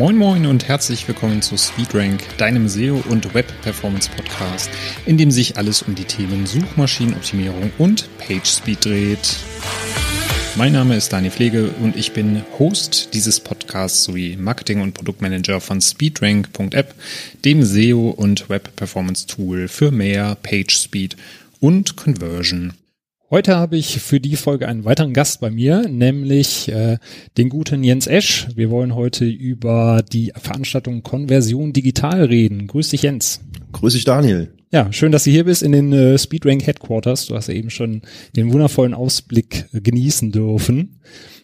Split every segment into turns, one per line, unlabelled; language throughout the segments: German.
Moin Moin und herzlich willkommen zu SpeedRank, deinem SEO und Web Performance Podcast, in dem sich alles um die Themen Suchmaschinenoptimierung und PageSpeed dreht. Mein Name ist Dani Pflege und ich bin Host dieses Podcasts sowie Marketing- und Produktmanager von SpeedRank.app, dem SEO und Web Performance Tool für mehr PageSpeed und Conversion. Heute habe ich für die Folge einen weiteren Gast bei mir, nämlich äh, den guten Jens Esch. Wir wollen heute über die Veranstaltung Konversion Digital reden. Grüß dich, Jens.
Grüß dich, Daniel.
Ja, schön, dass du hier bist in den äh, Speedrank Headquarters. Du hast ja eben schon den wundervollen Ausblick äh, genießen dürfen.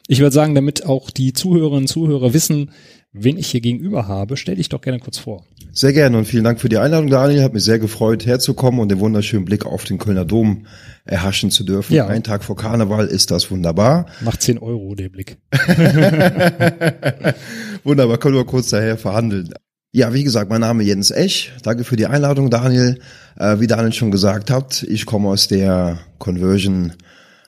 Ich würde sagen, damit auch die Zuhörerinnen und Zuhörer wissen, wen ich hier gegenüber habe, stell dich doch gerne kurz vor.
Sehr gerne und vielen Dank für die Einladung, Daniel. Hat mich sehr gefreut, herzukommen und den wunderschönen Blick auf den Kölner Dom erhaschen zu dürfen. Ja. Ein Tag vor Karneval ist das wunderbar.
Macht 10 Euro, der Blick.
wunderbar, können wir kurz daher verhandeln. Ja, wie gesagt, mein Name ist Jens Ech. Danke für die Einladung, Daniel. Äh, wie Daniel schon gesagt hat, ich komme aus der Conversion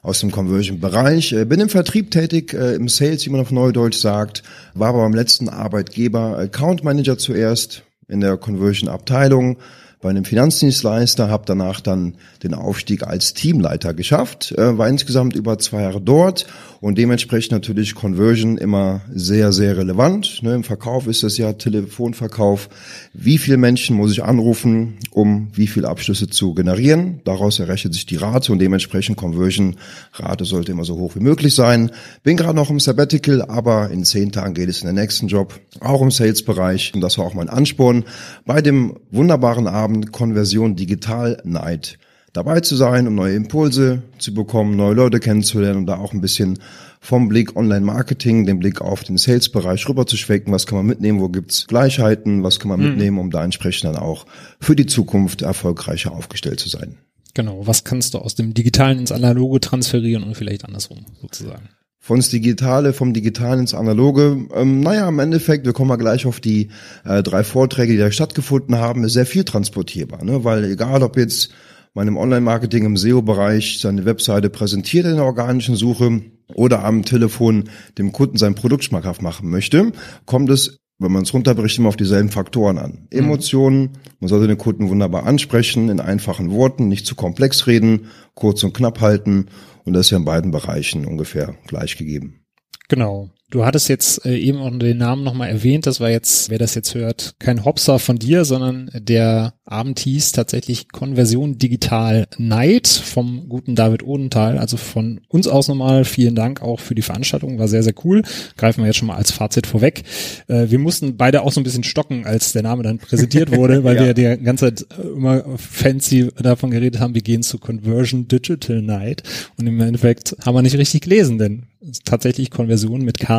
aus dem Conversion-Bereich. Äh, bin im Vertrieb tätig, äh, im Sales, wie man auf Neudeutsch sagt, war aber beim letzten Arbeitgeber Account Manager zuerst, in der Conversion-Abteilung bei einem Finanzdienstleister, habe danach dann den Aufstieg als Teamleiter geschafft, äh, war insgesamt über zwei Jahre dort und dementsprechend natürlich Conversion immer sehr, sehr relevant. Ne, Im Verkauf ist das ja Telefonverkauf. Wie viele Menschen muss ich anrufen, um wie viele Abschlüsse zu generieren? Daraus errechnet sich die Rate und dementsprechend Conversion-Rate sollte immer so hoch wie möglich sein. Bin gerade noch im Sabbatical, aber in zehn Tagen geht es in den nächsten Job, auch im Sales-Bereich. Und das war auch mein Ansporn bei dem wunderbaren Abend Konversion Digital Night dabei zu sein, um neue Impulse zu bekommen, neue Leute kennenzulernen und da auch ein bisschen vom Blick Online-Marketing, den Blick auf den Sales-Bereich rüber zu schwenken. Was kann man mitnehmen? Wo gibt's Gleichheiten? Was kann man mhm. mitnehmen, um da entsprechend dann auch für die Zukunft erfolgreicher aufgestellt zu sein?
Genau. Was kannst du aus dem Digitalen ins Analoge transferieren und vielleicht andersrum sozusagen?
von das Digitale, vom Digitalen ins Analoge. Ähm, naja, im Endeffekt, wir kommen mal gleich auf die äh, drei Vorträge, die da stattgefunden haben, ist sehr viel transportierbar, ne? weil egal ob jetzt meinem Online-Marketing im SEO-Bereich seine Webseite präsentiert in der organischen Suche oder am Telefon dem Kunden sein Produkt schmackhaft machen möchte, kommt es wenn man es runterbricht, immer auf dieselben Faktoren an. Mhm. Emotionen, man sollte den Kunden wunderbar ansprechen, in einfachen Worten, nicht zu komplex reden, kurz und knapp halten. Und das ist ja in beiden Bereichen ungefähr gleich gegeben.
Genau. Du hattest jetzt äh, eben auch den Namen nochmal erwähnt. Das war jetzt, wer das jetzt hört, kein Hopser von dir, sondern der Abend hieß tatsächlich Konversion Digital Night vom guten David Odenthal. Also von uns aus nochmal vielen Dank auch für die Veranstaltung. War sehr, sehr cool. Greifen wir jetzt schon mal als Fazit vorweg. Äh, wir mussten beide auch so ein bisschen stocken, als der Name dann präsentiert wurde, weil ja. wir die ganze Zeit immer fancy davon geredet haben, wir gehen zu Conversion Digital Night. Und im Endeffekt haben wir nicht richtig gelesen, denn tatsächlich Konversion mit K.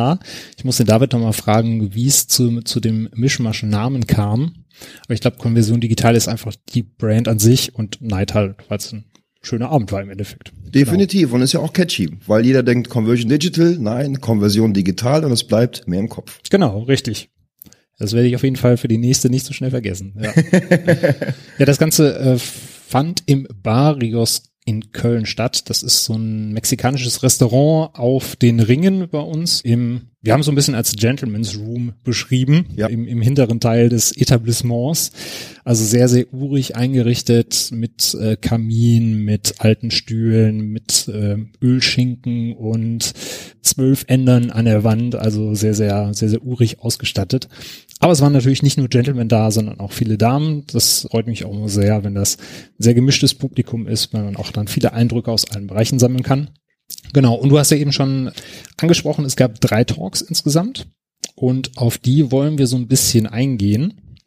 Ich muss den David nochmal fragen, wie es zu, zu dem Mischmasch Namen kam. Aber ich glaube, Konversion Digital ist einfach die Brand an sich und Night halt, weil es ein schöner Abend war im Endeffekt.
Definitiv genau. und ist ja auch catchy, weil jeder denkt Conversion Digital, nein, Konversion Digital und es bleibt mehr im Kopf.
Genau, richtig. Das werde ich auf jeden Fall für die nächste nicht so schnell vergessen. Ja, ja das Ganze äh, fand im Barrios in Köln statt. Das ist so ein mexikanisches Restaurant auf den Ringen bei uns im wir haben so ein bisschen als Gentleman's Room beschrieben, ja. im, im hinteren Teil des Etablissements. Also sehr, sehr urig eingerichtet mit äh, Kamin, mit alten Stühlen, mit äh, Ölschinken und zwölf Ändern an der Wand. Also sehr, sehr, sehr, sehr urig ausgestattet. Aber es waren natürlich nicht nur Gentlemen da, sondern auch viele Damen. Das freut mich auch sehr, wenn das ein sehr gemischtes Publikum ist, weil man auch dann viele Eindrücke aus allen Bereichen sammeln kann. Genau, und du hast ja eben schon angesprochen, es gab drei Talks insgesamt und auf die wollen wir so ein bisschen eingehen.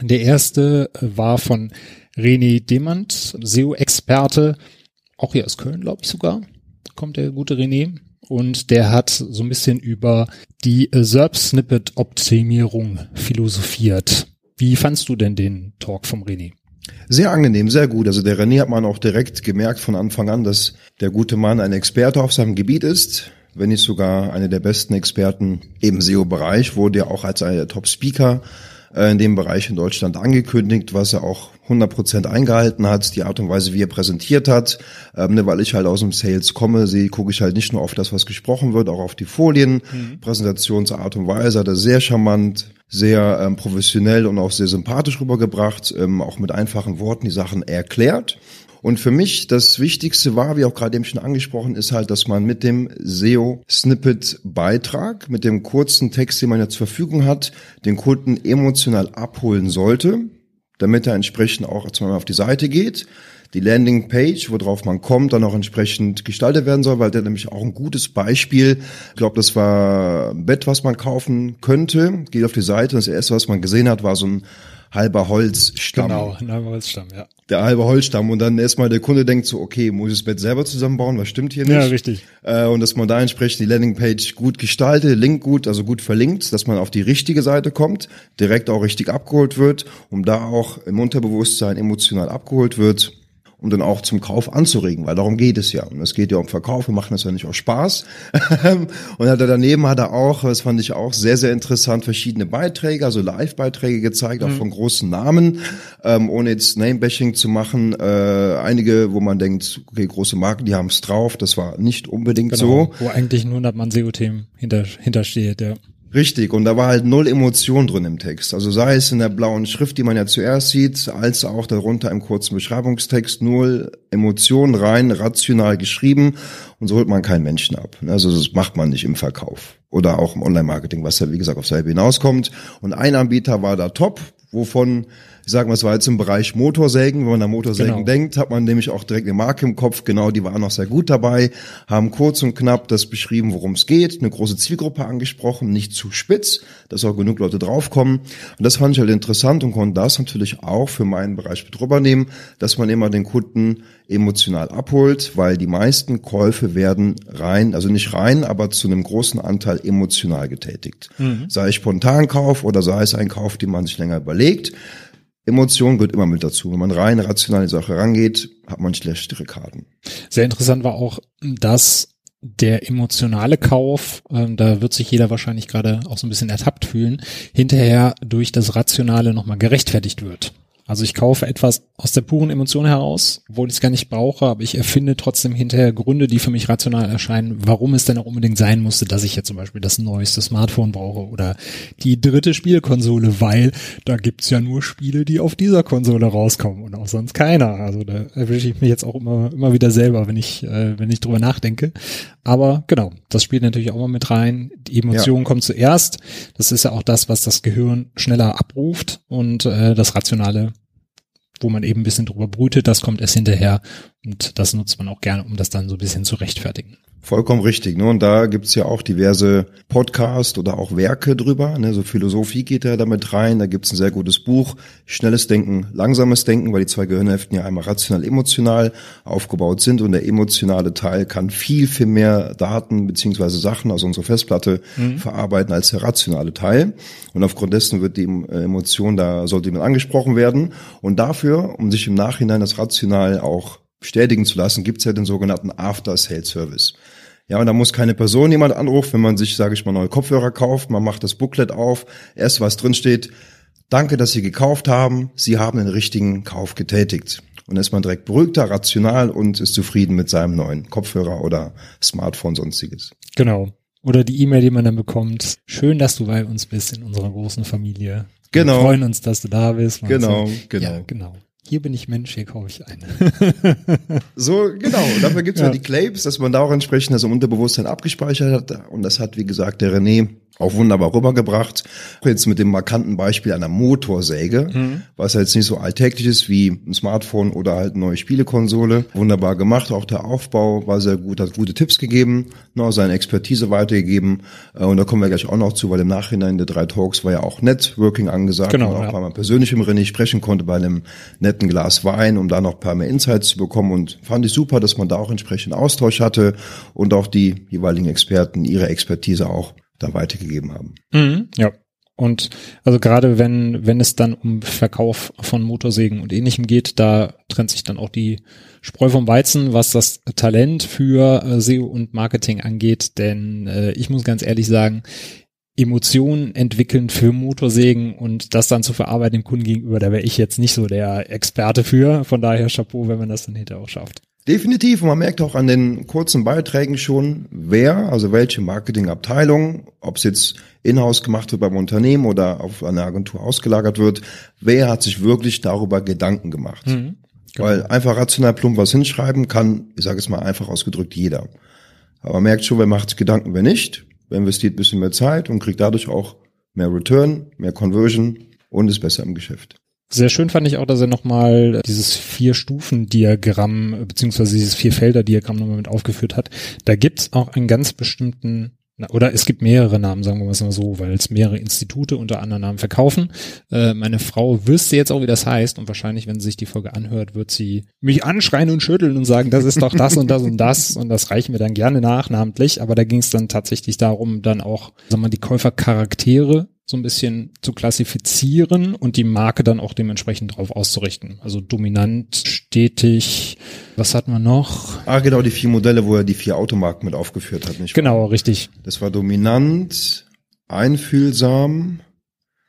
Der erste war von René Demand, SEO-Experte, auch hier aus Köln, glaube ich sogar, kommt der gute René. Und der hat so ein bisschen über die SERP-Snippet-Optimierung philosophiert. Wie fandst du denn den Talk vom René?
Sehr angenehm, sehr gut. Also der René hat man auch direkt gemerkt von Anfang an, dass der gute Mann ein Experte auf seinem Gebiet ist, wenn nicht sogar einer der besten Experten im SEO-Bereich, wurde ja auch als einer der Top-Speaker äh, in dem Bereich in Deutschland angekündigt, was er auch 100% eingehalten hat, die Art und Weise, wie er präsentiert hat, ähm, ne, weil ich halt aus dem Sales komme, sehe, gucke ich halt nicht nur auf das, was gesprochen wird, auch auf die Folien, mhm. Präsentationsart und Weise, hat er sehr charmant, sehr ähm, professionell und auch sehr sympathisch rübergebracht, ähm, auch mit einfachen Worten die Sachen erklärt. Und für mich das Wichtigste war, wie auch gerade eben schon angesprochen, ist halt, dass man mit dem SEO-Snippet-Beitrag, mit dem kurzen Text, den man ja zur Verfügung hat, den Kunden emotional abholen sollte, damit er entsprechend auch Beispiel auf die Seite geht. Die Landingpage, worauf man kommt, dann auch entsprechend gestaltet werden soll, weil der nämlich auch ein gutes Beispiel, ich glaube, das war ein Bett, was man kaufen könnte, geht auf die Seite das erste, was man gesehen hat, war so ein halber Holzstamm.
Genau, ein halber Holzstamm, ja.
Der halbe Holzstamm. Und dann erstmal der Kunde denkt so, okay, muss ich das Bett selber zusammenbauen? Was stimmt hier nicht?
Ja, richtig.
Äh, und dass man da entsprechend die Landingpage gut gestaltet, Link gut, also gut verlinkt, dass man auf die richtige Seite kommt, direkt auch richtig abgeholt wird, um da auch im Unterbewusstsein emotional abgeholt wird um dann auch zum Kauf anzuregen, weil darum geht es ja. Und es geht ja um Verkauf, wir machen das ja nicht aus Spaß. und hat er daneben hat er auch, das fand ich auch sehr, sehr interessant, verschiedene Beiträge, also Live-Beiträge gezeigt, mhm. auch von großen Namen, ähm, ohne jetzt Name-Bashing zu machen. Äh, einige, wo man denkt, okay, große Marken, die haben es drauf, das war nicht unbedingt genau,
so. Wo eigentlich nur 100 Mann SEO-Themen hinter, hintersteht, ja.
Richtig, und da war halt null Emotion drin im Text. Also sei es in der blauen Schrift, die man ja zuerst sieht, als auch darunter im kurzen Beschreibungstext, null Emotion rein, rational geschrieben und so holt man keinen Menschen ab. Also das macht man nicht im Verkauf oder auch im Online-Marketing, was ja wie gesagt auf selbe hinauskommt. Und ein Anbieter war da top, wovon ich sage mal, es war jetzt im Bereich Motorsägen. Wenn man an Motorsägen genau. denkt, hat man nämlich auch direkt eine Marke im Kopf. Genau, die waren noch sehr gut dabei, haben kurz und knapp das beschrieben, worum es geht, eine große Zielgruppe angesprochen, nicht zu spitz, dass auch genug Leute draufkommen. Und das fand ich halt interessant und konnte das natürlich auch für meinen Bereich mit rübernehmen, dass man immer den Kunden emotional abholt, weil die meisten Käufe werden rein, also nicht rein, aber zu einem großen Anteil emotional getätigt. Mhm. Sei es Spontankauf oder sei es ein Kauf, den man sich länger überlegt. Emotion gehört immer mit dazu. Wenn man rein rational in die Sache rangeht, hat man schlechtere Karten.
Sehr interessant war auch, dass der emotionale Kauf, ähm, da wird sich jeder wahrscheinlich gerade auch so ein bisschen ertappt fühlen, hinterher durch das Rationale nochmal gerechtfertigt wird. Also ich kaufe etwas aus der puren Emotion heraus, obwohl ich es gar nicht brauche, aber ich erfinde trotzdem hinterher Gründe, die für mich rational erscheinen, warum es denn auch unbedingt sein musste, dass ich jetzt zum Beispiel das neueste Smartphone brauche oder die dritte Spielkonsole, weil da gibt's ja nur Spiele, die auf dieser Konsole rauskommen und auch sonst keiner. Also da erwische ich mich jetzt auch immer, immer wieder selber, wenn ich, äh, wenn ich drüber nachdenke. Aber genau, das spielt natürlich auch mal mit rein. Die Emotion ja. kommt zuerst. Das ist ja auch das, was das Gehirn schneller abruft und äh, das Rationale wo man eben ein bisschen drüber brütet, das kommt erst hinterher und das nutzt man auch gerne, um das dann so ein bisschen zu rechtfertigen.
Vollkommen richtig. Ne? Und da gibt's ja auch diverse Podcasts oder auch Werke drüber. Ne? So Philosophie geht da damit rein. Da gibt's ein sehr gutes Buch. Schnelles Denken, langsames Denken, weil die zwei Gehirnhälften ja einmal rational, emotional aufgebaut sind. Und der emotionale Teil kann viel, viel mehr Daten beziehungsweise Sachen aus unserer Festplatte mhm. verarbeiten als der rationale Teil. Und aufgrund dessen wird die Emotion, da sollte jemand angesprochen werden. Und dafür, um sich im Nachhinein das rational auch bestätigen zu lassen, gibt es ja den sogenannten After-Sales-Service. Ja, und da muss keine Person jemand anrufen, wenn man sich, sage ich mal, neue Kopfhörer kauft, man macht das Booklet auf, erst was drin steht, danke, dass Sie gekauft haben, Sie haben den richtigen Kauf getätigt. Und ist man direkt beruhigter, rational und ist zufrieden mit seinem neuen Kopfhörer oder Smartphone, sonstiges.
Genau. Oder die E-Mail, die man dann bekommt. Schön, dass du bei uns bist in unserer großen Familie.
Genau.
Wir freuen uns, dass du da bist.
Genau, so. genau.
Ja, genau hier bin ich Mensch, hier kaufe ich eine.
so, genau. Dafür gibt es ja. ja die Claims, dass man da auch entsprechend das im Unterbewusstsein abgespeichert hat. Und das hat, wie gesagt, der René auch wunderbar rübergebracht. Jetzt mit dem markanten Beispiel einer Motorsäge, mhm. was jetzt nicht so alltäglich ist wie ein Smartphone oder halt eine neue Spielekonsole. Wunderbar gemacht. Auch der Aufbau war sehr gut, hat gute Tipps gegeben, noch seine Expertise weitergegeben. Äh, und da kommen wir gleich auch noch zu, weil im Nachhinein der drei Talks war ja auch Networking angesagt,
genau,
auch
ja.
weil man persönlich im René sprechen konnte bei einem netten Glas Wein, um da noch ein paar mehr Insights zu bekommen. Und fand ich super, dass man da auch entsprechend Austausch hatte und auch die jeweiligen Experten ihre Expertise auch da weitergegeben haben.
Mhm, ja. Und also gerade wenn, wenn es dann um Verkauf von Motorsägen und ähnlichem geht, da trennt sich dann auch die Spreu vom Weizen, was das Talent für äh, SEO und Marketing angeht. Denn äh, ich muss ganz ehrlich sagen, Emotionen entwickeln für Motorsägen und das dann zu verarbeiten dem Kunden gegenüber, da wäre ich jetzt nicht so der Experte für. Von daher Chapeau, wenn man das dann hinterher auch schafft.
Definitiv. Und man merkt auch an den kurzen Beiträgen schon, wer, also welche Marketingabteilung, ob es jetzt in-house gemacht wird beim Unternehmen oder auf eine Agentur ausgelagert wird, wer hat sich wirklich darüber Gedanken gemacht. Mhm, genau. Weil einfach rational plump was hinschreiben kann, ich sage es mal einfach ausgedrückt, jeder. Aber man merkt schon, wer macht sich Gedanken, wer nicht investiert ein bisschen mehr Zeit und kriegt dadurch auch mehr Return, mehr Conversion und ist besser im Geschäft.
Sehr schön fand ich auch, dass er nochmal dieses Vier-Stufen-Diagramm beziehungsweise dieses Vier-Felder-Diagramm nochmal mit aufgeführt hat. Da gibt's auch einen ganz bestimmten oder es gibt mehrere Namen, sagen wir mal so, weil es mehrere Institute unter anderen Namen verkaufen. Äh, meine Frau wüsste jetzt auch, wie das heißt und wahrscheinlich, wenn sie sich die Folge anhört, wird sie mich anschreien und schütteln und sagen, das ist doch das und das und das und das reichen wir dann gerne nach, namentlich. Aber da ging es dann tatsächlich darum, dann auch, sagen wir mal, die Käufercharaktere so ein bisschen zu klassifizieren und die Marke dann auch dementsprechend drauf auszurichten. Also dominant, stetig, was hatten wir noch?
Ah, genau, die vier Modelle, wo er die vier Automarken mit aufgeführt hat, nicht
Genau, wahr? richtig.
Das war dominant, einfühlsam.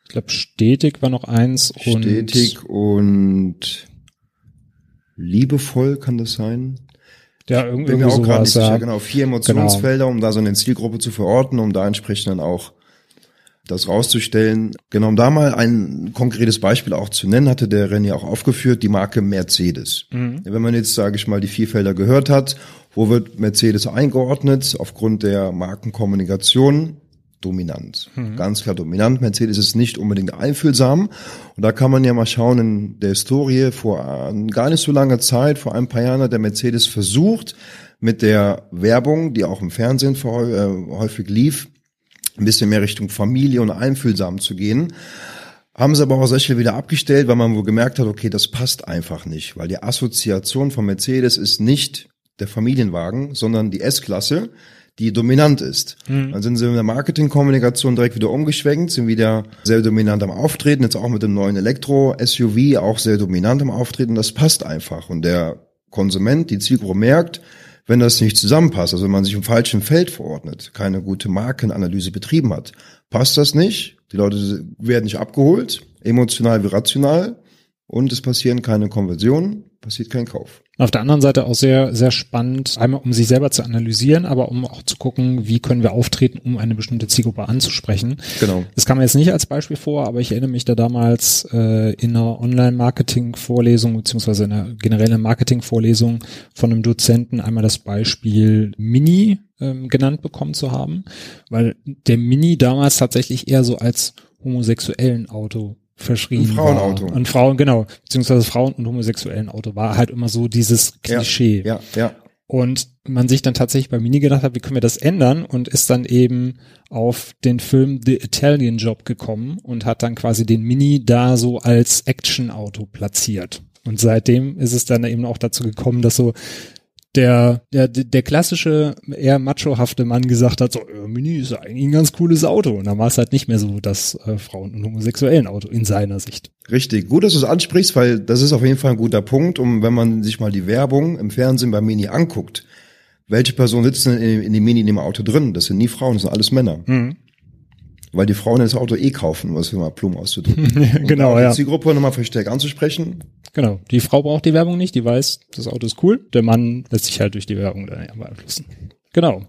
Ich glaube, stetig war noch eins.
Stetig und, und liebevoll kann das sein?
Ja, irgendwie, mir auch gerade nicht
sicher. Genau, vier Emotionsfelder, genau. um da so eine Zielgruppe zu verorten, um da entsprechend dann auch das rauszustellen. Genau, um da mal ein konkretes Beispiel auch zu nennen, hatte der René auch aufgeführt, die Marke Mercedes. Mhm. Wenn man jetzt, sage ich mal, die Vielfelder gehört hat, wo wird Mercedes eingeordnet? Aufgrund der Markenkommunikation dominant. Mhm. Ganz klar dominant. Mercedes ist nicht unbedingt einfühlsam. Und da kann man ja mal schauen in der Historie vor gar nicht so langer Zeit, vor ein paar Jahren hat der Mercedes versucht, mit der Werbung, die auch im Fernsehen äh, häufig lief, ein bisschen mehr Richtung Familie und einfühlsam zu gehen. Haben sie aber auch sehr schnell wieder abgestellt, weil man wohl gemerkt hat, okay, das passt einfach nicht, weil die Assoziation von Mercedes ist nicht der Familienwagen, sondern die S-Klasse, die dominant ist. Mhm. Dann sind sie in der Marketingkommunikation direkt wieder umgeschwenkt, sind wieder sehr dominant am Auftreten, jetzt auch mit dem neuen Elektro-SUV auch sehr dominant am Auftreten. Das passt einfach. Und der Konsument, die Zielgruppe merkt, wenn das nicht zusammenpasst, also wenn man sich im falschen Feld verordnet, keine gute Markenanalyse betrieben hat, passt das nicht. Die Leute werden nicht abgeholt, emotional wie rational, und es passieren keine Konversionen, passiert kein Kauf.
Auf der anderen Seite auch sehr, sehr spannend, einmal um sich selber zu analysieren, aber um auch zu gucken, wie können wir auftreten, um eine bestimmte Zielgruppe anzusprechen.
Genau.
Das kam mir jetzt nicht als Beispiel vor, aber ich erinnere mich da damals äh, in einer Online-Marketing-Vorlesung beziehungsweise in einer generellen Marketing-Vorlesung von einem Dozenten einmal das Beispiel Mini ähm, genannt bekommen zu haben, weil der Mini damals tatsächlich eher so als homosexuellen Auto verschrieben ein
Frauenauto.
War. Ein Frauen, genau, beziehungsweise Frauen und homosexuellen Auto war halt immer so dieses Klischee.
Ja, ja, ja.
Und man sich dann tatsächlich bei Mini gedacht hat, wie können wir das ändern? Und ist dann eben auf den Film The Italian Job gekommen und hat dann quasi den Mini da so als Action-Auto platziert. Und seitdem ist es dann eben auch dazu gekommen, dass so der, der, der klassische, eher machohafte Mann gesagt hat, so, äh, Mini ist eigentlich ein ganz cooles Auto. Und dann war es halt nicht mehr so das äh, Frauen- und homosexuellen Auto in seiner Sicht.
Richtig, gut, dass du es ansprichst, weil das ist auf jeden Fall ein guter Punkt. Und wenn man sich mal die Werbung im Fernsehen beim Mini anguckt, welche Personen sitzen in, in dem Mini in dem Auto drin? Das sind nie Frauen, das sind alles Männer. Mhm weil die Frauen das Auto eh kaufen, was wir mal plump auszudrücken.
genau, ja.
Die Zielgruppe nochmal verstärkt anzusprechen.
Genau. Die Frau braucht die Werbung nicht, die weiß, das Auto ist cool. Der Mann lässt sich halt durch die Werbung dann beeinflussen. Genau.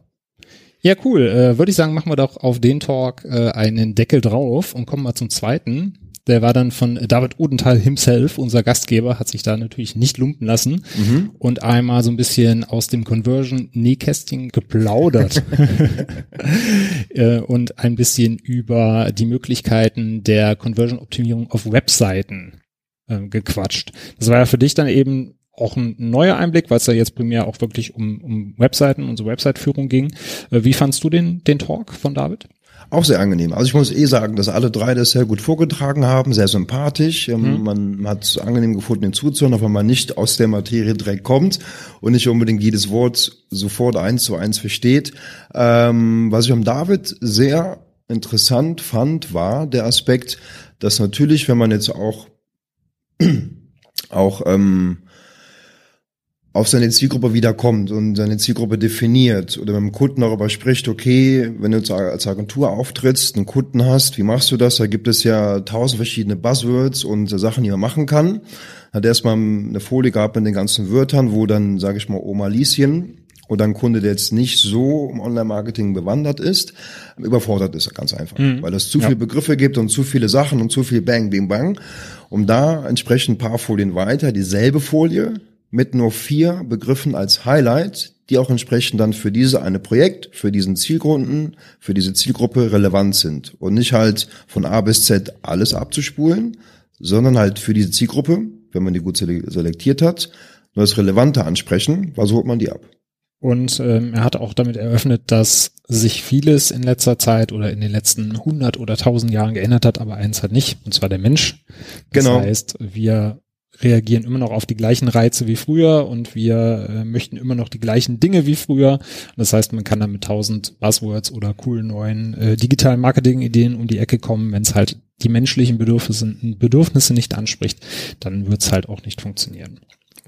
Ja, cool. Äh, Würde ich sagen, machen wir doch auf den Talk äh, einen Deckel drauf und kommen mal zum zweiten. Der war dann von David Odenthal himself, unser Gastgeber, hat sich da natürlich nicht lumpen lassen mhm. und einmal so ein bisschen aus dem Conversion Nähkästchen geplaudert äh, und ein bisschen über die Möglichkeiten der Conversion Optimierung auf Webseiten äh, gequatscht. Das war ja für dich dann eben auch ein neuer Einblick, weil es ja jetzt primär auch wirklich um, um Webseiten und so Website-Führung ging. Äh, wie fandst du den, den Talk von David?
Auch sehr angenehm. Also ich muss eh sagen, dass alle drei das sehr gut vorgetragen haben, sehr sympathisch. Ähm, mhm. Man hat es angenehm gefunden, den zuzuhören, auch wenn man nicht aus der Materie direkt kommt und nicht unbedingt jedes Wort sofort eins zu eins versteht. Ähm, was ich am David sehr interessant fand, war der Aspekt, dass natürlich, wenn man jetzt auch auch ähm, auf seine Zielgruppe wiederkommt und seine Zielgruppe definiert oder mit dem Kunden darüber spricht, okay, wenn du als Agentur auftrittst, einen Kunden hast, wie machst du das? Da gibt es ja tausend verschiedene Buzzwords und Sachen, die man machen kann. Hat erstmal eine Folie gehabt mit den ganzen Wörtern, wo dann, sage ich mal, Oma Lieschen oder ein Kunde, der jetzt nicht so im Online-Marketing bewandert ist, überfordert ist ganz einfach, mhm. weil es zu ja. viele Begriffe gibt und zu viele Sachen und zu viel Bang, Bing, Bang. Um da entsprechend ein paar Folien weiter dieselbe Folie mit nur vier Begriffen als Highlight, die auch entsprechend dann für diese eine Projekt, für diesen Zielgrunden, für diese Zielgruppe relevant sind und nicht halt von A bis Z alles abzuspulen, sondern halt für diese Zielgruppe, wenn man die gut selektiert hat, nur das Relevante ansprechen, was holt man die ab.
Und ähm, er hat auch damit eröffnet, dass sich vieles in letzter Zeit oder in den letzten 100 oder 1000 Jahren geändert hat, aber eins hat nicht, und zwar der Mensch. Das genau. heißt, wir reagieren immer noch auf die gleichen Reize wie früher und wir äh, möchten immer noch die gleichen Dinge wie früher. Das heißt, man kann dann mit tausend Buzzwords oder coolen neuen äh, digitalen Marketing-Ideen um die Ecke kommen, wenn es halt die menschlichen Bedürfnisse, Bedürfnisse nicht anspricht, dann wird es halt auch nicht funktionieren.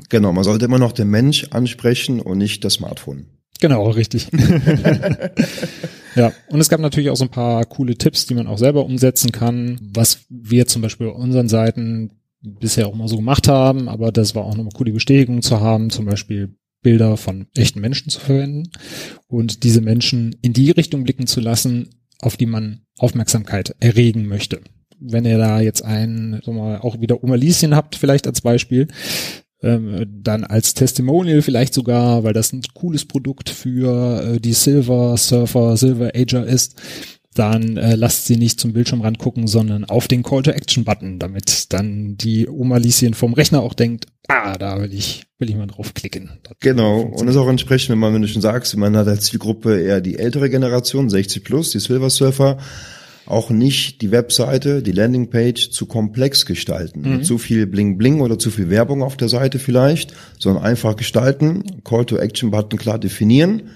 Genau, man sollte immer noch den Mensch ansprechen und nicht das Smartphone.
Genau, richtig. ja, und es gab natürlich auch so ein paar coole Tipps, die man auch selber umsetzen kann. Was wir zum Beispiel auf unseren Seiten bisher auch mal so gemacht haben, aber das war auch nochmal cool, die Bestätigung zu haben, zum Beispiel Bilder von echten Menschen zu verwenden und diese Menschen in die Richtung blicken zu lassen, auf die man Aufmerksamkeit erregen möchte. Wenn ihr da jetzt einen, so mal, auch wieder Oma Lieschen habt, vielleicht als Beispiel, ähm, dann als Testimonial vielleicht sogar, weil das ein cooles Produkt für äh, die Silver Surfer, Silver Ager ist, dann äh, lasst sie nicht zum Bildschirmrand gucken, sondern auf den Call-to-Action-Button, damit dann die Oma Lieschen vom Rechner auch denkt, ah, da will ich, will ich mal draufklicken.
Das genau, und das auch entsprechend, wenn man, wenn du schon sagst, man hat als Zielgruppe eher die ältere Generation, 60 plus, die Silver Surfer, auch nicht die Webseite, die Landingpage zu komplex gestalten. Mhm. Zu viel Bling Bling oder zu viel Werbung auf der Seite vielleicht, sondern einfach gestalten, Call-to-Action-Button klar definieren,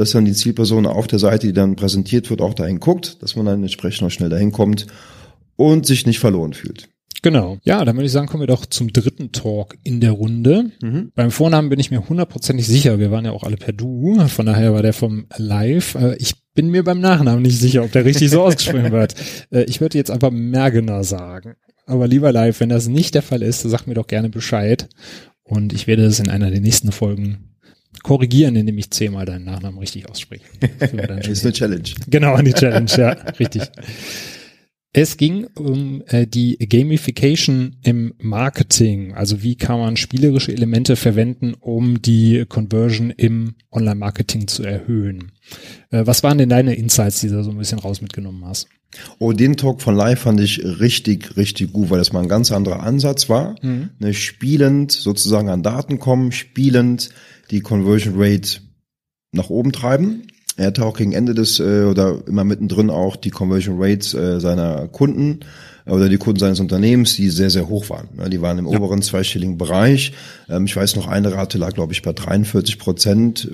dass dann die Zielperson auf der Seite, die dann präsentiert wird, auch dahin guckt, dass man dann entsprechend auch schnell dahin kommt und sich nicht verloren fühlt.
Genau. Ja, dann würde ich sagen, kommen wir doch zum dritten Talk in der Runde. Mhm. Beim Vornamen bin ich mir hundertprozentig sicher. Wir waren ja auch alle per Du. Von daher war der vom Live. Äh, ich bin mir beim Nachnamen nicht sicher, ob der richtig so ausgesprochen wird. Äh, ich würde jetzt einfach Mergener sagen. Aber lieber Live, wenn das nicht der Fall ist, sag mir doch gerne Bescheid. Und ich werde das in einer der nächsten Folgen korrigieren, indem ich zehnmal deinen Nachnamen richtig ausspreche.
Das ist eine Challenge.
Genau, eine Challenge, ja, richtig. Es ging um äh, die Gamification im Marketing. Also wie kann man spielerische Elemente verwenden, um die Conversion im Online-Marketing zu erhöhen. Äh, was waren denn deine Insights, die du so ein bisschen raus mitgenommen hast?
Oh, den Talk von Live fand ich richtig, richtig gut, weil das mal ein ganz anderer Ansatz war. Mhm. Ne, spielend sozusagen an Daten kommen, spielend die Conversion Rate nach oben treiben. Er hatte auch gegen Ende des äh, oder immer mittendrin auch die Conversion Rates äh, seiner Kunden äh, oder die Kunden seines Unternehmens, die sehr, sehr hoch waren. Die waren im ja. oberen zweistelligen Bereich. Ähm, ich weiß noch, eine Rate lag, glaube ich, bei 43 Prozent,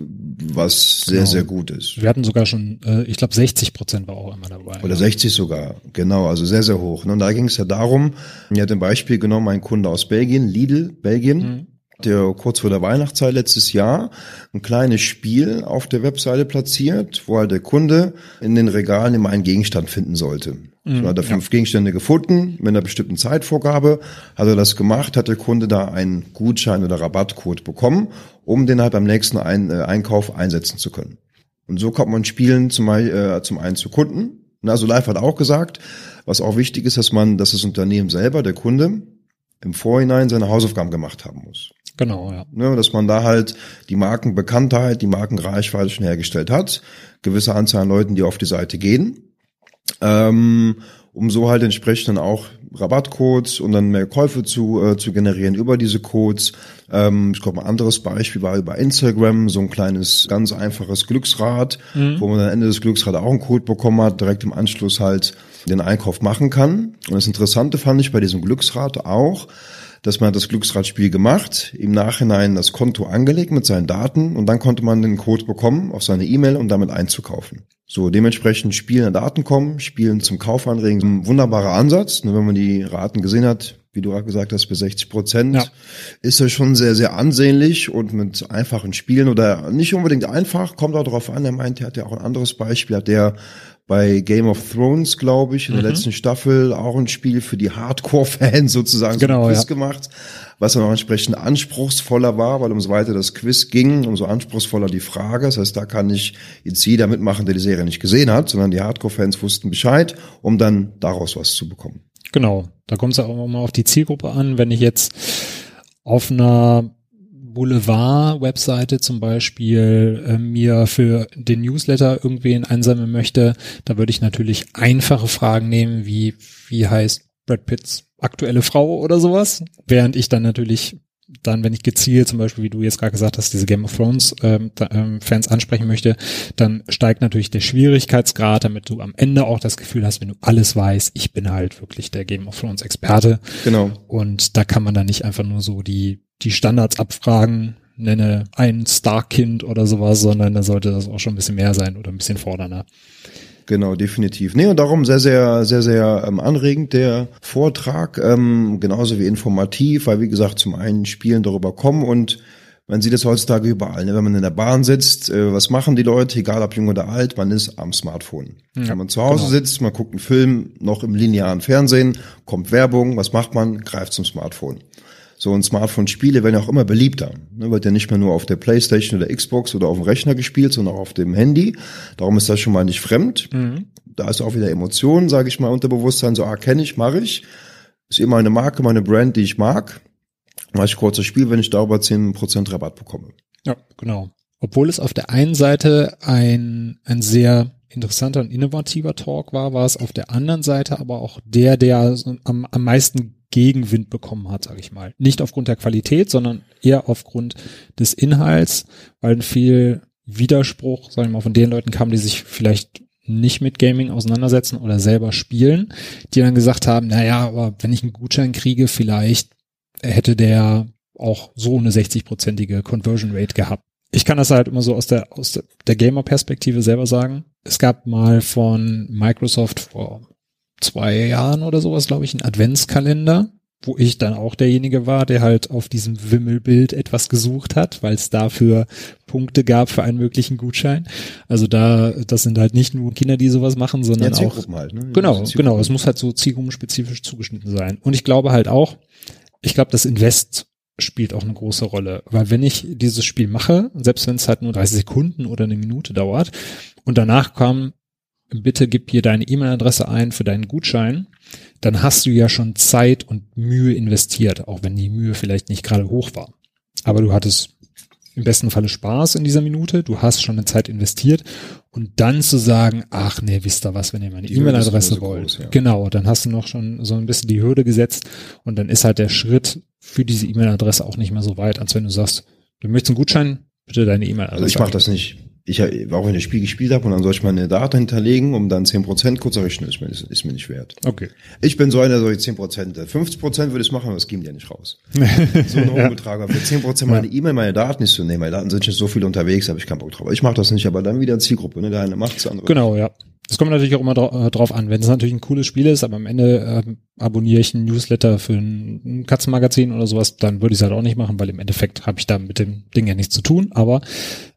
was sehr, genau. sehr gut ist.
Wir hatten sogar schon, äh, ich glaube, 60 Prozent war auch immer dabei.
Oder ja. 60 sogar, genau, also sehr, sehr hoch. Und da ging es ja darum, er hat ein Beispiel genommen, ein Kunde aus Belgien, Lidl, Belgien. Mhm der kurz vor der Weihnachtszeit letztes Jahr ein kleines Spiel auf der Webseite platziert, wo halt der Kunde in den Regalen immer einen Gegenstand finden sollte. Mhm, so hat er fünf ja. Gegenstände gefunden, mit einer bestimmten Zeitvorgabe hat er das gemacht, hat der Kunde da einen Gutschein oder Rabattcode bekommen, um den halt beim nächsten ein äh, Einkauf einsetzen zu können. Und so kommt man Spielen zum, äh, zum einen zu Kunden. Also Live hat auch gesagt, was auch wichtig ist, dass man, dass das Unternehmen selber, der Kunde, im Vorhinein seine Hausaufgaben gemacht haben muss.
Genau, ja.
Ne, dass man da halt die Markenbekanntheit, die Markenreichweite schon hergestellt hat, gewisse Anzahl an Leuten, die auf die Seite gehen, ähm, um so halt entsprechend dann auch Rabattcodes und dann mehr Käufe zu, äh, zu generieren über diese Codes. Ähm, ich glaube, ein anderes Beispiel war über Instagram, so ein kleines, ganz einfaches Glücksrad, mhm. wo man am Ende des Glücksrads auch einen Code bekommen hat, direkt im Anschluss halt den Einkauf machen kann. Und das Interessante fand ich bei diesem Glücksrad auch, dass man das Glücksradspiel gemacht, im Nachhinein das Konto angelegt mit seinen Daten und dann konnte man den Code bekommen auf seine E-Mail, um damit einzukaufen. So, dementsprechend Spielen Daten kommen, Spielen zum Kauf anregen. Ein wunderbarer Ansatz. Nur wenn man die Raten gesehen hat, wie du gerade gesagt hast, bis 60 Prozent, ja. ist das schon sehr, sehr ansehnlich und mit einfachen Spielen oder nicht unbedingt einfach, kommt auch darauf an. Er meint, er hat ja auch ein anderes Beispiel, hat der bei Game of Thrones, glaube ich, in der mhm. letzten Staffel auch ein Spiel für die Hardcore-Fans sozusagen
genau, so
Quiz
ja.
gemacht, was dann auch entsprechend anspruchsvoller war, weil umso weiter das Quiz ging, umso anspruchsvoller die Frage. Das heißt, da kann nicht jetzt jeder mitmachen, der die Serie nicht gesehen hat, sondern die Hardcore-Fans wussten Bescheid, um dann daraus was zu bekommen.
Genau, da kommt es ja auch mal auf die Zielgruppe an. Wenn ich jetzt auf einer Boulevard-Webseite zum Beispiel äh, mir für den Newsletter irgendwen einsammeln möchte, da würde ich natürlich einfache Fragen nehmen, wie wie heißt Brad Pitts aktuelle Frau oder sowas, während ich dann natürlich dann, wenn ich gezielt zum Beispiel, wie du jetzt gerade gesagt hast, diese Game of Thrones ähm, ähm, Fans ansprechen möchte, dann steigt natürlich der Schwierigkeitsgrad, damit du am Ende auch das Gefühl hast, wenn du alles weißt, ich bin halt wirklich der Game of Thrones Experte.
Genau.
Und da kann man dann nicht einfach nur so die die Standards abfragen, nenne ein Starkind oder sowas, sondern da sollte das auch schon ein bisschen mehr sein oder ein bisschen fordernder.
Genau, definitiv. Nee, und darum sehr, sehr, sehr, sehr ähm, anregend der Vortrag, ähm, genauso wie informativ, weil wie gesagt, zum einen Spielen darüber kommen und man sieht es heutzutage überall. Ne? Wenn man in der Bahn sitzt, äh, was machen die Leute, egal ob jung oder alt, man ist am Smartphone. Ja, Wenn man zu Hause genau. sitzt, man guckt einen Film, noch im linearen Fernsehen, kommt Werbung, was macht man? Greift zum Smartphone. So ein Smartphone-Spiele werden auch immer beliebter. Ne, wird ja nicht mehr nur auf der Playstation oder Xbox oder auf dem Rechner gespielt, sondern auch auf dem Handy. Darum ist das schon mal nicht fremd. Mhm. Da ist auch wieder Emotionen, sage ich mal, Unterbewusstsein, so, ah, kenne ich, mache ich. Ist immer eine Marke, meine Brand, die ich mag. Mache ich kurzes Spiel, wenn ich darüber zehn Prozent Rabatt bekomme.
Ja, genau. Obwohl es auf der einen Seite ein, ein sehr interessanter und innovativer Talk war, war es auf der anderen Seite aber auch der, der am, am meisten Gegenwind bekommen hat, sage ich mal. Nicht aufgrund der Qualität, sondern eher aufgrund des Inhalts, weil viel Widerspruch, sagen wir mal, von den Leuten kam, die sich vielleicht nicht mit Gaming auseinandersetzen oder selber spielen, die dann gesagt haben, na ja, aber wenn ich einen Gutschein kriege, vielleicht hätte der auch so eine 60-prozentige Conversion Rate gehabt. Ich kann das halt immer so aus der, aus der Gamer-Perspektive selber sagen. Es gab mal von Microsoft vor zwei Jahren oder sowas, glaube ich, einen Adventskalender, wo ich dann auch derjenige war, der halt auf diesem Wimmelbild etwas gesucht hat, weil es dafür Punkte gab für einen möglichen Gutschein. Also da, das sind halt nicht nur Kinder, die sowas machen, sondern ja, auch halt, ne? genau, genau. Es muss halt so zielgruppenspezifisch zugeschnitten sein. Und ich glaube halt auch, ich glaube, das Invest spielt auch eine große Rolle, weil wenn ich dieses Spiel mache, selbst wenn es halt nur 30 Sekunden oder eine Minute dauert und danach kam bitte gib hier deine E-Mail-Adresse ein für deinen Gutschein, dann hast du ja schon Zeit und Mühe investiert, auch wenn die Mühe vielleicht nicht gerade hoch war. Aber du hattest im besten Falle Spaß in dieser Minute, du hast schon eine Zeit investiert und dann zu sagen, ach nee, wisst ihr was, wenn ihr meine E-Mail-Adresse wollt. Groß, ja. Genau, dann hast du noch schon so ein bisschen die Hürde gesetzt und dann ist halt der Schritt für diese E-Mail-Adresse auch nicht mehr so weit, als wenn du sagst, du möchtest einen Gutschein, bitte deine E-Mail-Adresse.
Also ich mache das nicht ich auch wenn ich das Spiel gespielt habe und dann soll ich meine Daten hinterlegen, um dann 10% kurz rechnen, ist mir, ist, ist mir nicht wert.
Okay.
Ich bin so einer, so 10%, 50% würde ich machen, aber das geben die ja nicht raus. so ein hohen Betrag. Aber für 10% meine E-Mail, meine Daten nicht zu nehmen, meine Daten sind schon so viel unterwegs, habe ich keinen Bock drauf. Ich mache das nicht, aber dann wieder Zielgruppe, ne? Der eine macht's, der andere.
Genau, ja. Das kommt natürlich auch immer dra äh, drauf an. Wenn es natürlich ein cooles Spiel ist, aber am Ende äh, abonniere ich einen Newsletter für ein Katzenmagazin oder sowas, dann würde ich es halt auch nicht machen, weil im Endeffekt habe ich da mit dem Ding ja nichts zu tun. Aber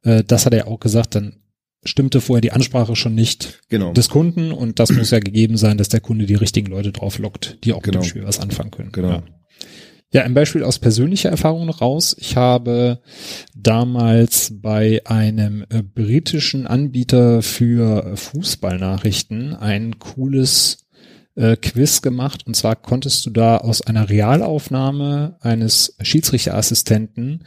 äh, das hat er auch gesagt, dann stimmte vorher die Ansprache schon nicht
genau.
des Kunden und das muss ja gegeben sein, dass der Kunde die richtigen Leute drauf lockt, die auch genau. mit dem Spiel was anfangen können.
Genau.
Ja. Ja, ein Beispiel aus persönlicher Erfahrung raus. Ich habe damals bei einem äh, britischen Anbieter für äh, Fußballnachrichten ein cooles äh, Quiz gemacht. Und zwar konntest du da aus einer Realaufnahme eines Schiedsrichterassistenten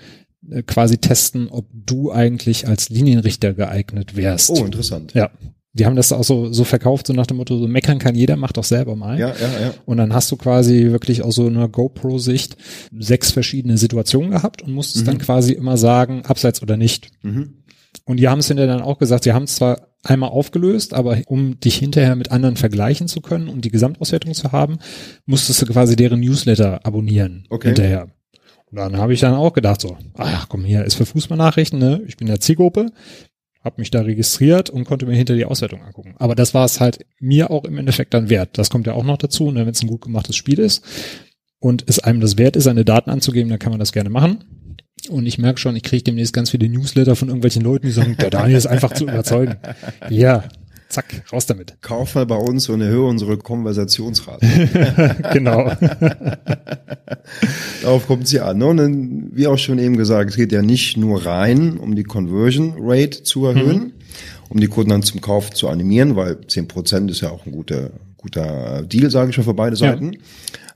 äh, quasi testen, ob du eigentlich als Linienrichter geeignet wärst.
Oh, interessant.
Ja. Die haben das auch so, so verkauft, so nach dem Motto, so meckern kann jeder, mach doch selber mal.
Ja, ja, ja.
Und dann hast du quasi wirklich aus so einer GoPro-Sicht sechs verschiedene Situationen gehabt und musstest mhm. dann quasi immer sagen, abseits oder nicht. Mhm. Und die haben es hinterher dann auch gesagt, sie haben es zwar einmal aufgelöst, aber um dich hinterher mit anderen vergleichen zu können und die Gesamtauswertung zu haben, musstest du quasi deren Newsletter abonnieren
Okay.
hinterher. Und dann habe ich dann auch gedacht so, ach komm hier, ist für Fußballnachrichten, ne? Ich bin der Zielgruppe, habe mich da registriert und konnte mir hinter die Auswertung angucken. Aber das war es halt mir auch im Endeffekt dann wert. Das kommt ja auch noch dazu, ne? wenn es ein gut gemachtes Spiel ist und es einem das wert ist, seine Daten anzugeben, dann kann man das gerne machen. Und ich merke schon, ich kriege demnächst ganz viele Newsletter von irgendwelchen Leuten, die sagen, der Daniel ist einfach zu überzeugen. Ja, zack, raus damit.
Kauf mal bei uns und erhöhe unsere Konversationsrate.
genau.
Darauf kommt sie an. Und wie auch schon eben gesagt, es geht ja nicht nur rein, um die Conversion Rate zu erhöhen, um die Kunden dann zum Kauf zu animieren, weil 10% ist ja auch ein guter, guter Deal, sage ich mal, für beide Seiten.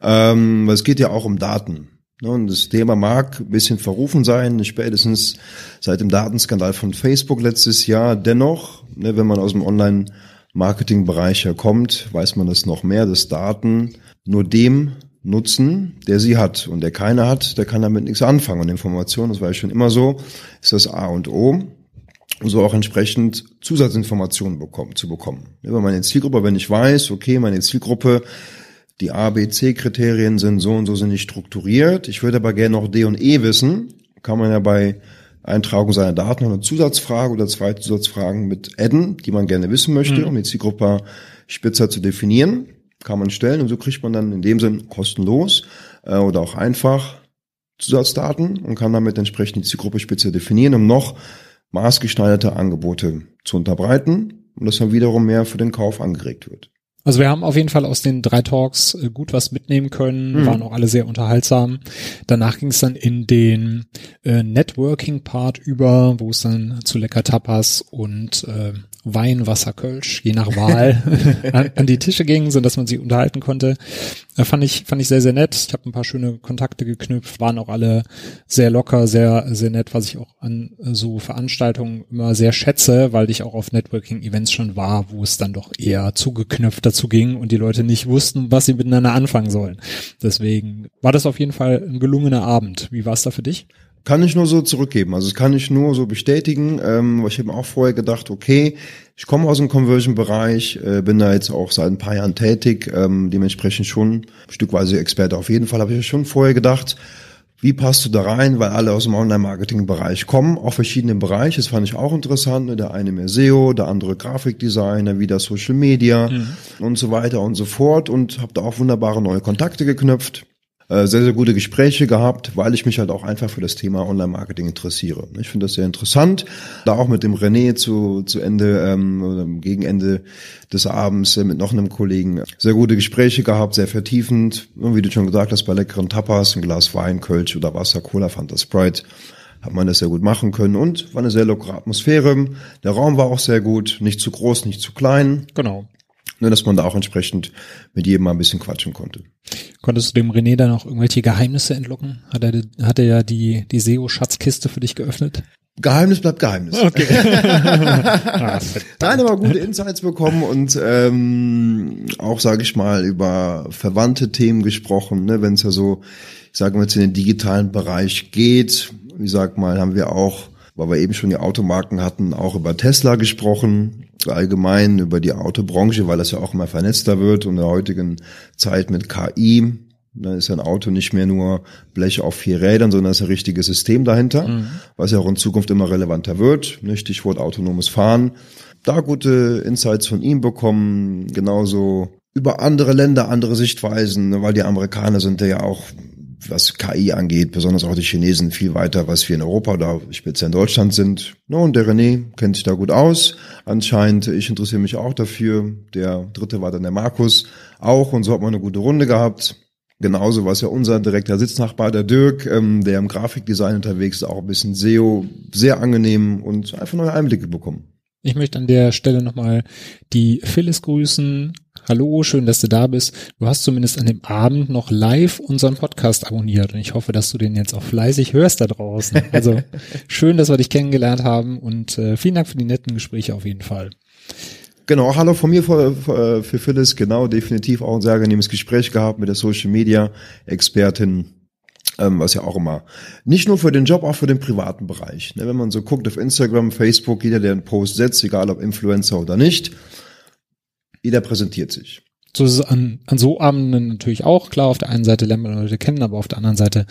Ähm, weil es geht ja auch um Daten. Ne? Und das Thema mag ein bisschen verrufen sein, spätestens seit dem Datenskandal von Facebook letztes Jahr. Dennoch, ne, wenn man aus dem Online-Marketing-Bereich herkommt, weiß man das noch mehr, dass Daten nur dem nutzen, der sie hat. Und der keine hat, der kann damit nichts anfangen. Und Information, das war ja schon immer so, ist das A und O. Und so auch entsprechend Zusatzinformationen bekommen, zu bekommen. Über meine Zielgruppe, wenn ich weiß, okay, meine Zielgruppe, die A, B, C-Kriterien sind so und so sind nicht strukturiert. Ich würde aber gerne noch D und E wissen. Kann man ja bei Eintragung seiner Daten noch eine Zusatzfrage oder zwei Zusatzfragen mit adden, die man gerne wissen möchte, um die Zielgruppe spitzer zu definieren. Kann man stellen und so kriegt man dann in dem Sinn kostenlos äh, oder auch einfach Zusatzdaten und kann damit entsprechend die Zielgruppe spitzer definieren, um noch maßgeschneiderte Angebote zu unterbreiten und dass dann wiederum mehr für den Kauf angeregt wird.
Also wir haben auf jeden Fall aus den drei Talks äh, gut was mitnehmen können, waren auch alle sehr unterhaltsam. Danach ging es dann in den äh, Networking-Part über, wo es dann zu lecker Tapas und äh, Wein, Wasser, Kölsch, je nach Wahl, an, an die Tische ging, so dass man sich unterhalten konnte. Äh, fand ich fand ich sehr sehr nett. Ich habe ein paar schöne Kontakte geknüpft, waren auch alle sehr locker, sehr sehr nett, was ich auch an äh, so Veranstaltungen immer sehr schätze, weil ich auch auf Networking-Events schon war, wo es dann doch eher zugeknüpft dazu ging und die Leute nicht wussten, was sie miteinander anfangen sollen. Deswegen war das auf jeden Fall ein gelungener Abend. Wie war es da für dich?
Kann ich nur so zurückgeben. Also das kann ich nur so bestätigen. Ähm, weil ich habe mir auch vorher gedacht, okay, ich komme aus dem Conversion-Bereich, äh, bin da jetzt auch seit ein paar Jahren tätig, ähm, dementsprechend schon stückweise Experte auf jeden Fall, habe ich ja schon vorher gedacht. Wie passt du da rein? Weil alle aus dem Online-Marketing-Bereich kommen, auch verschiedene Bereiche. Das fand ich auch interessant. ne? Der eine mehr SEO, der andere Grafikdesigner, wieder Social Media und so weiter und so fort. Und habe da auch wunderbare neue Kontakte geknüpft sehr, sehr gute Gespräche gehabt, weil ich mich halt auch einfach für das Thema Online-Marketing interessiere. Ich finde das sehr interessant. Da auch mit dem René zu, zu Ende ähm, gegen Ende des Abends äh, mit noch einem Kollegen sehr gute Gespräche gehabt, sehr vertiefend. Und wie du schon gesagt hast, bei leckeren Tapas, ein Glas Wein, Kölsch oder Wasser, Cola, Fanta Sprite hat man das sehr gut machen können und war eine sehr lockere Atmosphäre. Der Raum war auch sehr gut, nicht zu groß, nicht zu klein,
Genau.
nur dass man da auch entsprechend mit jedem mal ein bisschen quatschen konnte.
Konntest du dem René dann auch irgendwelche Geheimnisse entlocken? Hat er, hat er ja die, die SEO-Schatzkiste für dich geöffnet?
Geheimnis bleibt Geheimnis.
Okay. ah,
Nein, aber gute Insights bekommen und ähm, auch, sage ich mal, über verwandte Themen gesprochen, ne, wenn es ja so, ich sage mal jetzt in den digitalen Bereich geht. Wie sag mal, haben wir auch, weil wir eben schon die Automarken hatten, auch über Tesla gesprochen, allgemein über die Autobranche, weil das ja auch immer vernetzter wird und in der heutigen Zeit mit KI. Dann ist ein Auto nicht mehr nur Blech auf vier Rädern, sondern ist ein richtiges System dahinter, was ja auch in Zukunft immer relevanter wird. Ne, Stichwort autonomes Fahren. Da gute Insights von ihm bekommen, genauso über andere Länder, andere Sichtweisen, ne, weil die Amerikaner sind ja auch, was KI angeht, besonders auch die Chinesen viel weiter, was wir in Europa oder speziell in Deutschland sind. No, und der René kennt sich da gut aus. Anscheinend, ich interessiere mich auch dafür. Der dritte war dann der Markus auch und so hat man eine gute Runde gehabt. Genauso war es ja unser direkter Sitznachbar, der Dirk, ähm, der im Grafikdesign unterwegs ist, auch ein bisschen SEO, sehr angenehm und einfach neue Einblicke bekommen.
Ich möchte an der Stelle nochmal die Phyllis grüßen. Hallo, schön, dass du da bist. Du hast zumindest an dem Abend noch live unseren Podcast abonniert und ich hoffe, dass du den jetzt auch fleißig hörst da draußen. Also schön, dass wir dich kennengelernt haben und äh, vielen Dank für die netten Gespräche auf jeden Fall.
Genau, hallo von mir für, für, für Phyllis, genau, definitiv auch ein sehr angenehmes Gespräch gehabt mit der Social Media Expertin. ähm, was ja auch immer nicht nur für den Job, auch für den privaten Bereich. Ne, wenn man so guckt auf Instagram, Facebook, jeder, der einen Post setzt, egal ob Influencer oder nicht, jeder präsentiert sich.
So ist es an, an so Abenden natürlich auch. Klar, auf der einen Seite lernt man Leute kennen, aber auf der anderen Seite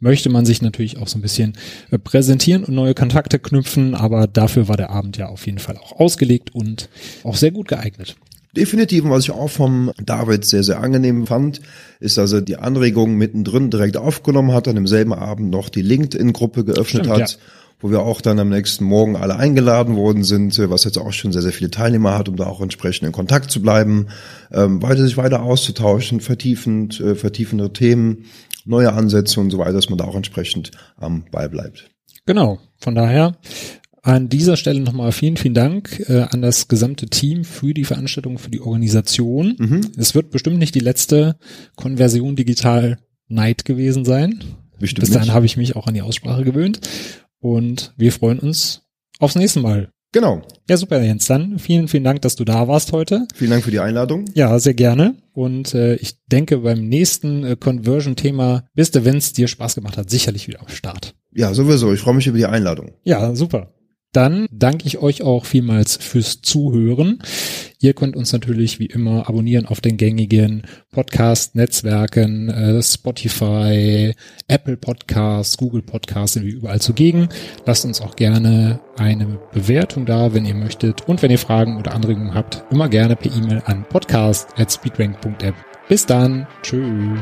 möchte man sich natürlich auch so ein bisschen äh, präsentieren und neue Kontakte knüpfen. Aber dafür war der Abend ja auf jeden Fall auch ausgelegt und auch sehr gut geeignet.
Definitiv, was ich auch vom David sehr, sehr angenehm fand, ist, dass er die Anregungen mittendrin direkt aufgenommen hat, dann im selben Abend noch die LinkedIn-Gruppe geöffnet
Stimmt,
hat,
ja.
Wo wir auch dann am nächsten Morgen alle eingeladen worden sind, was jetzt auch schon sehr, sehr viele Teilnehmer hat, um da auch entsprechend in Kontakt zu bleiben, ähm, weiter sich weiter auszutauschen, vertiefend, äh, vertiefende Themen, neue Ansätze und so weiter, dass man da auch entsprechend am Ball bleibt.
Genau. Von daher an dieser Stelle nochmal vielen, vielen Dank äh, an das gesamte Team für die Veranstaltung, für die Organisation.
Mhm.
Es wird bestimmt nicht die letzte Konversion digital Night gewesen sein.
Bestimmt
Bis dahin habe ich mich auch an die Aussprache gewöhnt. Und wir freuen uns aufs nächste Mal.
Genau.
Ja, super, Jens. Dann vielen, vielen Dank, dass du da warst heute.
Vielen Dank für die Einladung.
Ja, sehr gerne. Und äh, ich denke, beim nächsten äh, Conversion-Thema bist du, wenn es dir Spaß gemacht hat, sicherlich wieder am Start.
Ja, sowieso. Ich freue mich über die Einladung.
Ja, super. Dann danke ich euch auch vielmals fürs Zuhören. Ihr könnt uns natürlich wie immer abonnieren auf den gängigen Podcast-Netzwerken, äh, Spotify, Apple Podcasts, Google Podcasts sind wir überall zugegen. Lasst uns auch gerne eine Bewertung da, wenn ihr möchtet. Und wenn ihr Fragen oder Anregungen habt, immer gerne per E-Mail an podcast.speedrank.app. Bis dann. Tschüss.